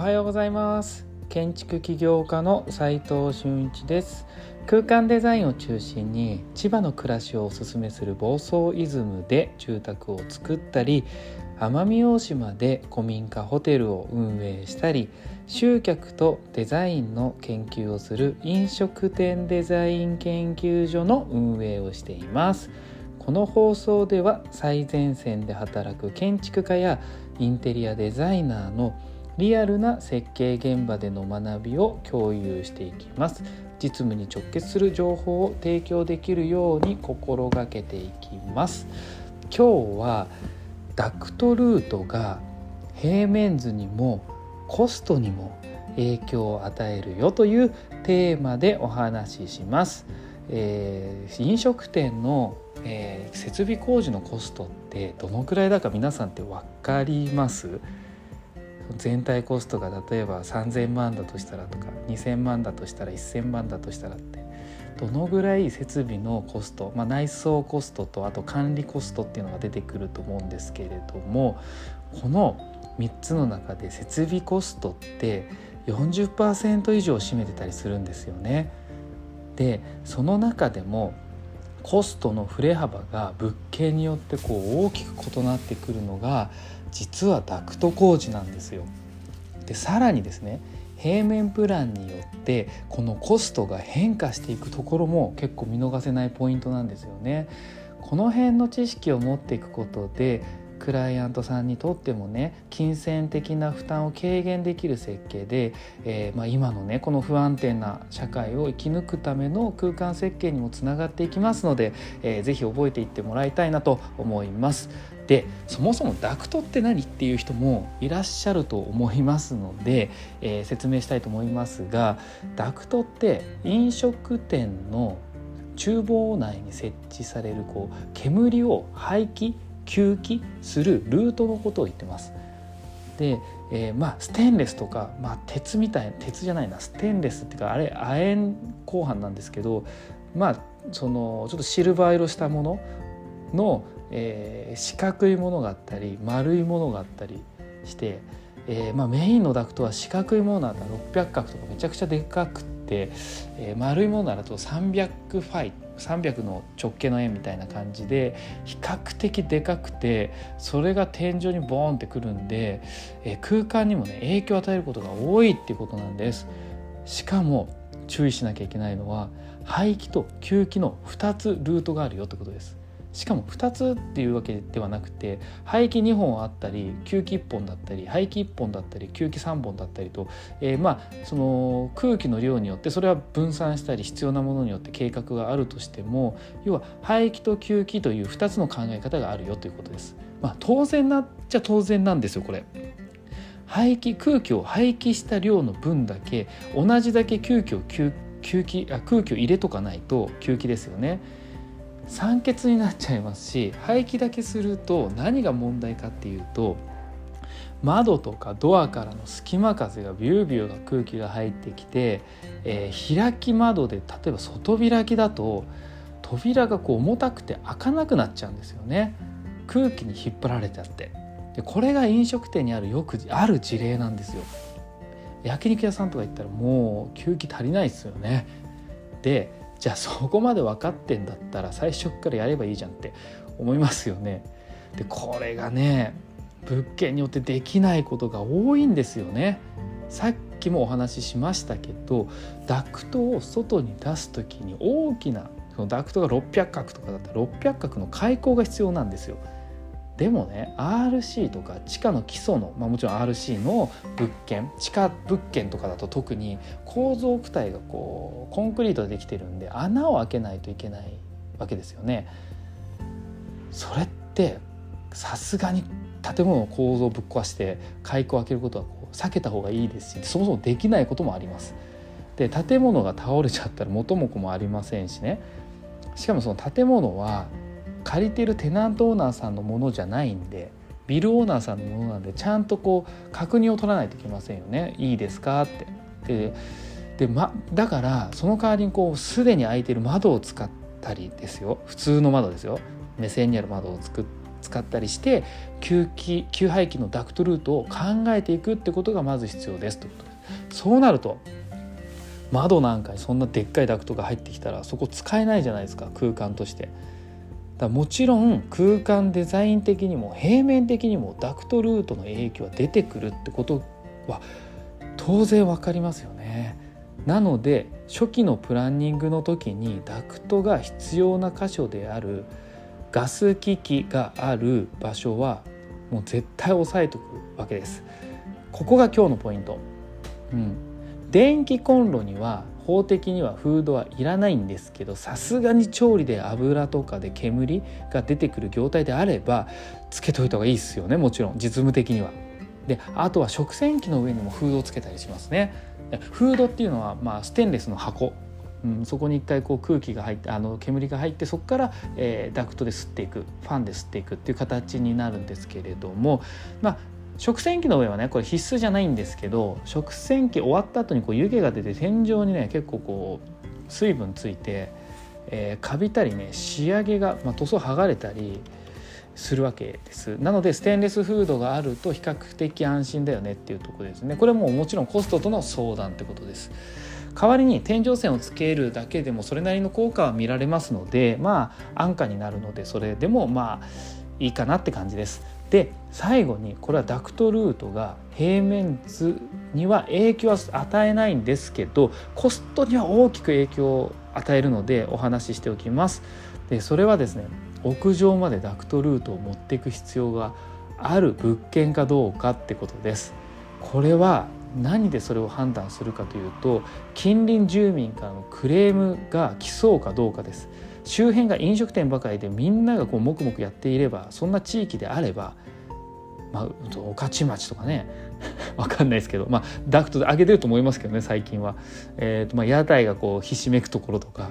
はようございます。建築起業家の斉藤俊一です。空間デザインを中心に千葉の暮らしをおすすめする房総イズムで住宅を作ったり奄美大島で古民家ホテルを運営したり集客とデザインの研究をする飲食店デザイン研究所の運営をしています。この放送では最前線で働く建築家やインテリアデザイナーのリアルな設計現場での学びを共有していきます。実務に直結する情報を提供できるように心がけていきます。今日はダクトルートが平面図にもコストにも影響を与えるよというテーマでお話しします、えー、飲食店のえー、設備工事のコストってどのくらいだか皆さんって分かります？全体コストが例えば3,000万だとしたらとか2,000万だとしたら1,000万だとしたらってどのぐらい設備のコスト、まあ、内装コストとあと管理コストっていうのが出てくると思うんですけれどもこの3つの中で設備コストって40%以上占めてたりするんですよね。でその中でもコストの振れ幅が物件によってこう大きく異なってくるのが実はダクト工事なんですよ。でさらにですね平面プランによってこのコストが変化していくところも結構見逃せないポイントなんですよね。この辺の知識を持っていくことでクライアントさんにとってもね金銭的な負担を軽減できる設計で、えー、まあ、今のねこの不安定な社会を生き抜くための空間設計にもつながっていきますので、えー、ぜひ覚えていってもらいたいなと思います。でそもそもダクトって何っていう人もいらっしゃると思いますので、えー、説明したいと思いますがダクトって飲食店の厨房内に設置されるこう煙を排気吸気するルートのことを言ってます。で、えー、まあステンレスとか、まあ、鉄みたいな鉄じゃないなステンレスっていうかあれ亜鉛鋼板なんですけどまあそのちょっとシルバー色したものの、えー、四角いものがあったり丸いものがあったりして、えーまあ、メインのダクトは四角いものだったら600角とかめちゃくちゃでかくて、えー、丸いものだと300ファイ300の直径の円みたいな感じで比較的でかくてそれが天井にボーンってくるんで、え空間にもね影響を与えることが多いっていうことなんです。しかも注意しなきゃいけないのは排気と吸気の2つルートがあるよってことです。しかも2つっていうわけではなくて排気2本あったり吸気1本だったり排気1本だったり吸気3本だったりと、えー、まあその空気の量によってそれは分散したり必要なものによって計画があるとしても要は排気と吸気という2つの考え方があるよということです。まあ、当然なっちゃ当然なんですよこれ。排気空気を排気した量の分だけ同じだけ吸気を吸吸気あ空気を入れとかないと吸気ですよね。酸欠になっちゃいますし排気だけすると何が問題かっていうと窓とかドアからの隙間風がビュービューが空気が入ってきて、えー、開き窓で例えば外開きだと扉がこう重たくて開かなくなっちゃうんですよね。空気に引っ張られちゃって。でこれが飲食店にあるよくある事例なんですよ。焼肉屋さんとか行ったらもう吸気足りないですよね。でじゃあそこまで分かってんだったら最初からやればいいじゃんって思いますよね。でこれがね物件によってできないことが多いんですよね。さっきもお話ししましたけどダクトを外に出す時に大きなそのダクトが600角とかだったら600角の開口が必要なんですよ。でもね RC とか地下の基礎の、まあ、もちろん RC の物件地下物件とかだと特に構造躯体がこうコンクリートでできてるんで穴を開けないといけないわけですよね。それってさすがに建物の構造をぶっ壊して開口を開けることはこう避けた方がいいですしそもそもできないこともあります。で建物が倒れちゃったら元も子もありませんしねしかもその建物は借りてるテナントオーナーさんのものじゃないんでビルオーナーさんのものなんでちゃんとこう確認を取らないといけませんよね。いいですかって。でで、ま、だからその代わりにこうすでに開いてる窓を使ったりですよ。普通の窓ですよ。目線にある窓をつく使ったりして吸気吸排気のダクトルートを考えていくってことがまず必要ですということです。そうなると窓なんかにそんなでっかいダクトが入ってきたらそこ使えないじゃないですか。空間として。だもちろん空間デザイン的にも平面的にもダクトルートの影響は出てくるってことは当然分かりますよね。なので初期のプランニングの時にダクトが必要な箇所であるガス機器がある場所はもう絶対押さえとくわけです。ここが今日のポイント。うん、電気コンロには法的にはフードはいらないんですけどさすがに調理で油とかで煙が出てくる業態であればつけといた方がいいですよねもちろん実務的には。であとは食洗機の上にもフードをつけたりしますね。フードっていうのは、まあ、ステンレスの箱うん、そこに一回こう空気が入ってあの煙が入ってそこから、えー、ダクトで吸っていくファンで吸っていくっていう形になるんですけれども、まあ、食洗機の上はねこれ必須じゃないんですけど食洗機終わった後にこう湯気が出て天井にね結構こう水分ついて、えー、カビたりね仕上げが、まあ、塗装剥がれたりするわけです。なのでステンレスフードがあると比較的安心だよねっていうとこですね。これももちろんコストとの相談ってことです。代わりに天井線をつけるだけでもそれなりの効果は見られますのでまあ安価になるのでそれでもまあいいかなって感じです。で最後にこれはダクトルートが平面図には影響は与えないんですけどコストには大きく影響を与えるのでお話ししておきます。でそれはですね屋上までダクトルートを持っていく必要がある物件かどうかってことです。これは何でそれを判断するかというと近隣住民からのクレームが来そうかどうかです。周辺が飲食店ばかりでみんながこう黙々やっていればそんな地域であればまあ、御徒町とかね わかんないですけど、まあ、ダクトで上げてると思いますけどね最近は、えーとまあ、屋台がこうひしめくところとか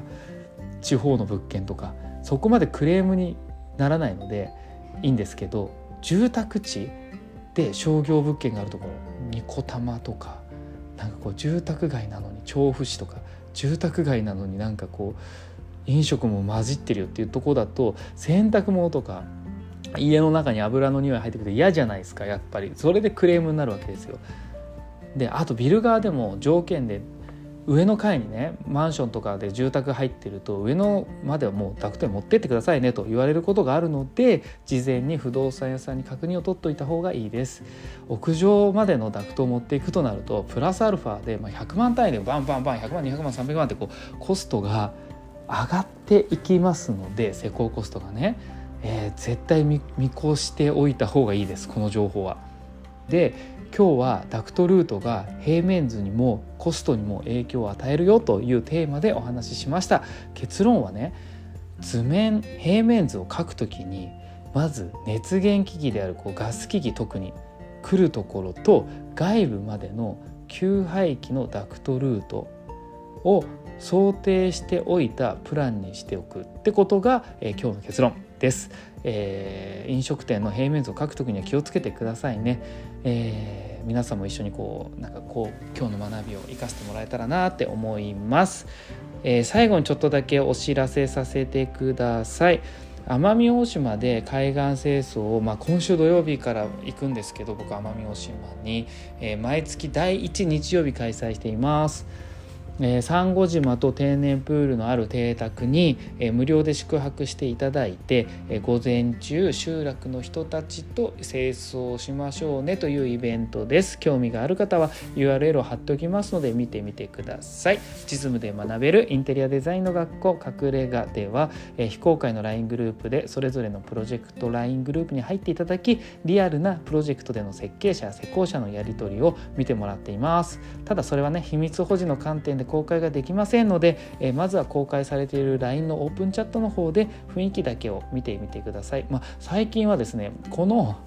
地方の物件とかそこまでクレームにならないのでいいんですけど住宅地で商業物件があるところ二子玉とかなんかこう住宅街なのに調布市とか住宅街なのになんかこう飲食も混じってるよっていうとこだと洗濯物とか家の中に油の匂い入ってくると嫌じゃないですかやっぱりそれでクレームになるわけですよ。であとビル側でも条件で上の階にねマンションとかで住宅入ってると上のまではもうダクトに持ってってくださいねと言われることがあるので事前に不動産屋さんに確認を取っといた方がいいです屋上までのダクトを持っていくとなるとプラスアルファで、まあ、100万単位でバンバンバン100万200万300万ってこうコストが上がっていきますので施工コストがね、えー、絶対見越しておいた方がいいですこの情報は。で今日はダクトルートが平面図にもコストにも影響を与えるよというテーマでお話ししました結論はね図面平面図を描くときにまず熱源機器であるこうガス機器特に来るところと外部までの給排気のダクトルートを想定しておいたプランにしておくってことが、えー、今日の結論です、えー、飲食店の平面図を書くときには気をつけてくださいね、えー、皆さんも一緒にこうなんかこう今日の学びを生かしてもらえたらなって思います、え最後にちょっとだけお知らせさせてください。奄美大島で海岸清掃を、まあ、今週土曜日から行くんですけど僕奄美大島に、え毎月第1日曜日開催していますえー、サンゴ島と天然プールのある邸宅に、えー、無料で宿泊していただいて、えー、午前中集落の人たちと清掃しましょうねというイベントです。興味がある方は URL を貼っておきますので見てみてください。地図で学べるインテリアデザインの学校隠れ家では、えー、非公開の LINE グループでそれぞれのプロジェクト LINE グループに入っていただきリアルなプロジェクトでの設計者施工者のやり取りを見てもらっています。ただそれはね秘密保持の観点で公開ができませんので、えまずは公開されている LINE のオープンチャットの方で雰囲気だけを見てみてください。まあ、最近はですねこの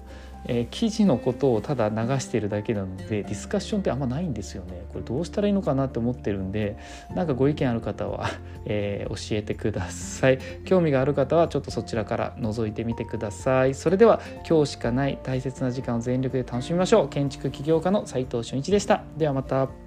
えー、記事のことをただ流しているだけなのでディスカッションってあんまないんですよね。これどうしたらいいのかなって思ってるんでなんかご意見ある方は、えー、教えてください。興味がある方はちょっとそちらから覗いてみてください。それでは今日しかない大切な時間を全力で楽しみましょう。建築起業家の斉藤俊一でした。ではまた。